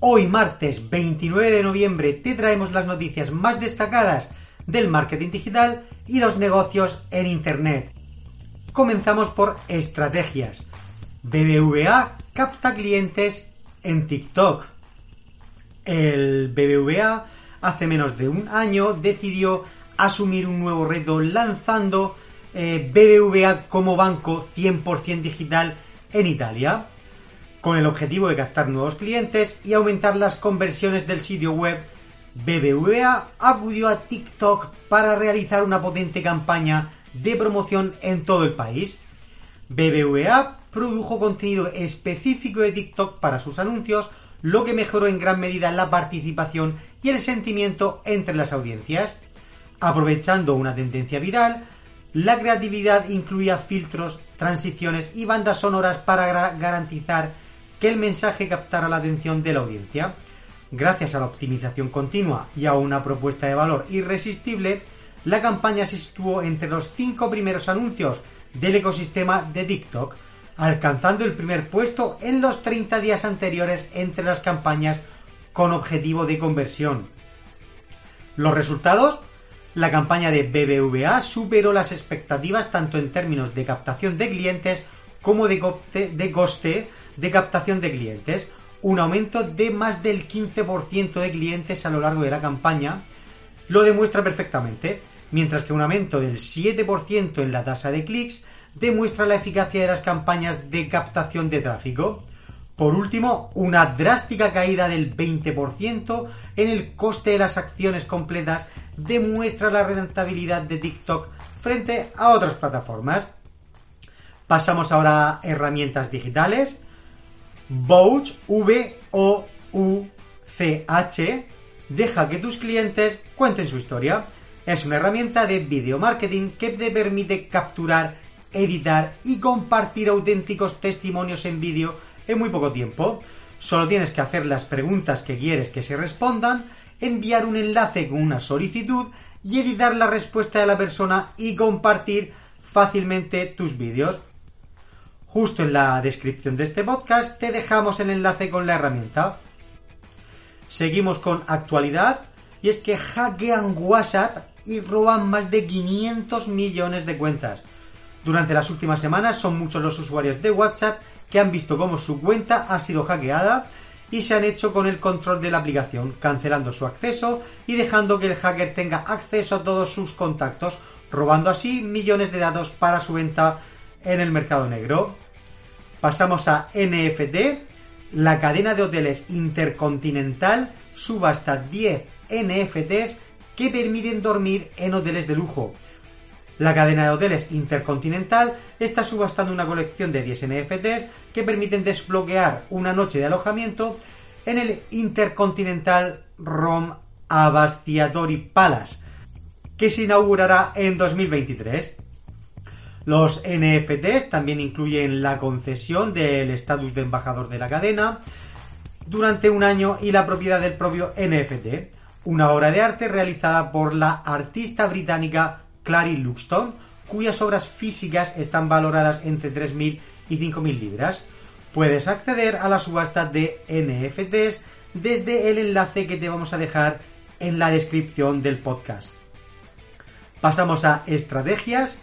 Hoy martes 29 de noviembre te traemos las noticias más destacadas del marketing digital y los negocios en Internet. Comenzamos por estrategias. BBVA capta clientes en TikTok. El BBVA hace menos de un año decidió asumir un nuevo reto lanzando eh, BBVA como banco 100% digital en Italia con el objetivo de captar nuevos clientes y aumentar las conversiones del sitio web, BBVA acudió a TikTok para realizar una potente campaña de promoción en todo el país. BBVA produjo contenido específico de TikTok para sus anuncios, lo que mejoró en gran medida la participación y el sentimiento entre las audiencias. Aprovechando una tendencia viral, la creatividad incluía filtros, transiciones y bandas sonoras para garantizar que el mensaje captara la atención de la audiencia. Gracias a la optimización continua y a una propuesta de valor irresistible, la campaña se situó entre los cinco primeros anuncios del ecosistema de TikTok, alcanzando el primer puesto en los 30 días anteriores entre las campañas con objetivo de conversión. Los resultados la campaña de BBVA superó las expectativas tanto en términos de captación de clientes como de, coste de captación de clientes, un aumento de más del 15% de clientes a lo largo de la campaña, lo demuestra perfectamente, mientras que un aumento del 7% en la tasa de clics demuestra la eficacia de las campañas de captación de tráfico. Por último, una drástica caída del 20% en el coste de las acciones completas demuestra la rentabilidad de TikTok frente a otras plataformas. Pasamos ahora a herramientas digitales. Vouch, V-O-U-C-H, deja que tus clientes cuenten su historia. Es una herramienta de video marketing que te permite capturar, editar y compartir auténticos testimonios en vídeo en muy poco tiempo. Solo tienes que hacer las preguntas que quieres que se respondan, enviar un enlace con una solicitud y editar la respuesta de la persona y compartir fácilmente tus vídeos. Justo en la descripción de este podcast te dejamos el enlace con la herramienta. Seguimos con actualidad y es que hackean WhatsApp y roban más de 500 millones de cuentas. Durante las últimas semanas son muchos los usuarios de WhatsApp que han visto cómo su cuenta ha sido hackeada y se han hecho con el control de la aplicación, cancelando su acceso y dejando que el hacker tenga acceso a todos sus contactos, robando así millones de datos para su venta en el mercado negro. Pasamos a NFT. La cadena de hoteles Intercontinental subasta 10 NFTs que permiten dormir en hoteles de lujo. La cadena de hoteles Intercontinental está subastando una colección de 10 NFTs que permiten desbloquear una noche de alojamiento en el Intercontinental Rome Abastiatori Palace, que se inaugurará en 2023. Los NFTs también incluyen la concesión del estatus de embajador de la cadena durante un año y la propiedad del propio NFT, una obra de arte realizada por la artista británica Clary Luxton, cuyas obras físicas están valoradas entre 3.000 y 5.000 libras. Puedes acceder a la subasta de NFTs desde el enlace que te vamos a dejar en la descripción del podcast. Pasamos a estrategias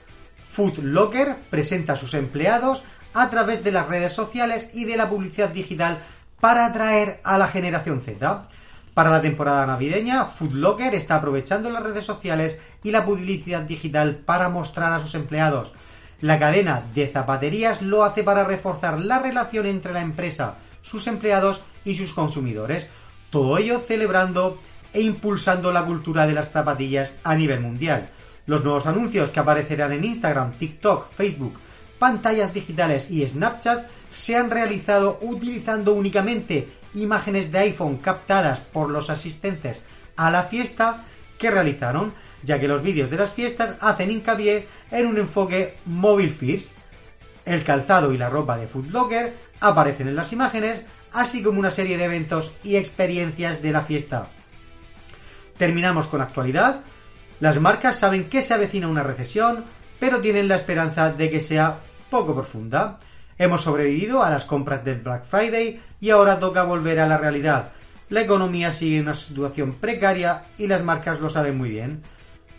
Food Locker presenta a sus empleados a través de las redes sociales y de la publicidad digital para atraer a la generación Z. Para la temporada navideña, Food Locker está aprovechando las redes sociales y la publicidad digital para mostrar a sus empleados. La cadena de zapaterías lo hace para reforzar la relación entre la empresa, sus empleados y sus consumidores. Todo ello celebrando e impulsando la cultura de las zapatillas a nivel mundial. Los nuevos anuncios que aparecerán en Instagram, TikTok, Facebook, pantallas digitales y Snapchat se han realizado utilizando únicamente imágenes de iPhone captadas por los asistentes a la fiesta que realizaron, ya que los vídeos de las fiestas hacen hincapié en un enfoque móvil first. El calzado y la ropa de Footlocker aparecen en las imágenes, así como una serie de eventos y experiencias de la fiesta. Terminamos con actualidad. Las marcas saben que se avecina una recesión, pero tienen la esperanza de que sea poco profunda. Hemos sobrevivido a las compras del Black Friday y ahora toca volver a la realidad. La economía sigue en una situación precaria y las marcas lo saben muy bien.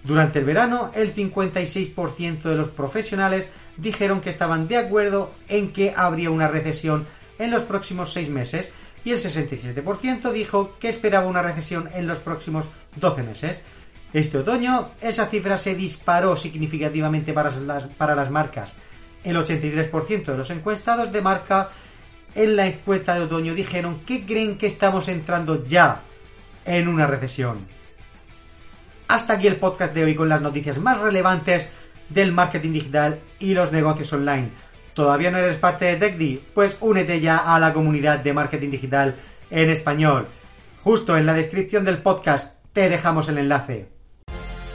Durante el verano, el 56% de los profesionales dijeron que estaban de acuerdo en que habría una recesión en los próximos seis meses y el 67% dijo que esperaba una recesión en los próximos 12 meses. Este otoño, esa cifra se disparó significativamente para las, para las marcas. El 83% de los encuestados de marca en la encuesta de otoño dijeron que creen que estamos entrando ya en una recesión. Hasta aquí el podcast de hoy con las noticias más relevantes del marketing digital y los negocios online. ¿Todavía no eres parte de TechDi? Pues únete ya a la comunidad de marketing digital en español. Justo en la descripción del podcast te dejamos el enlace.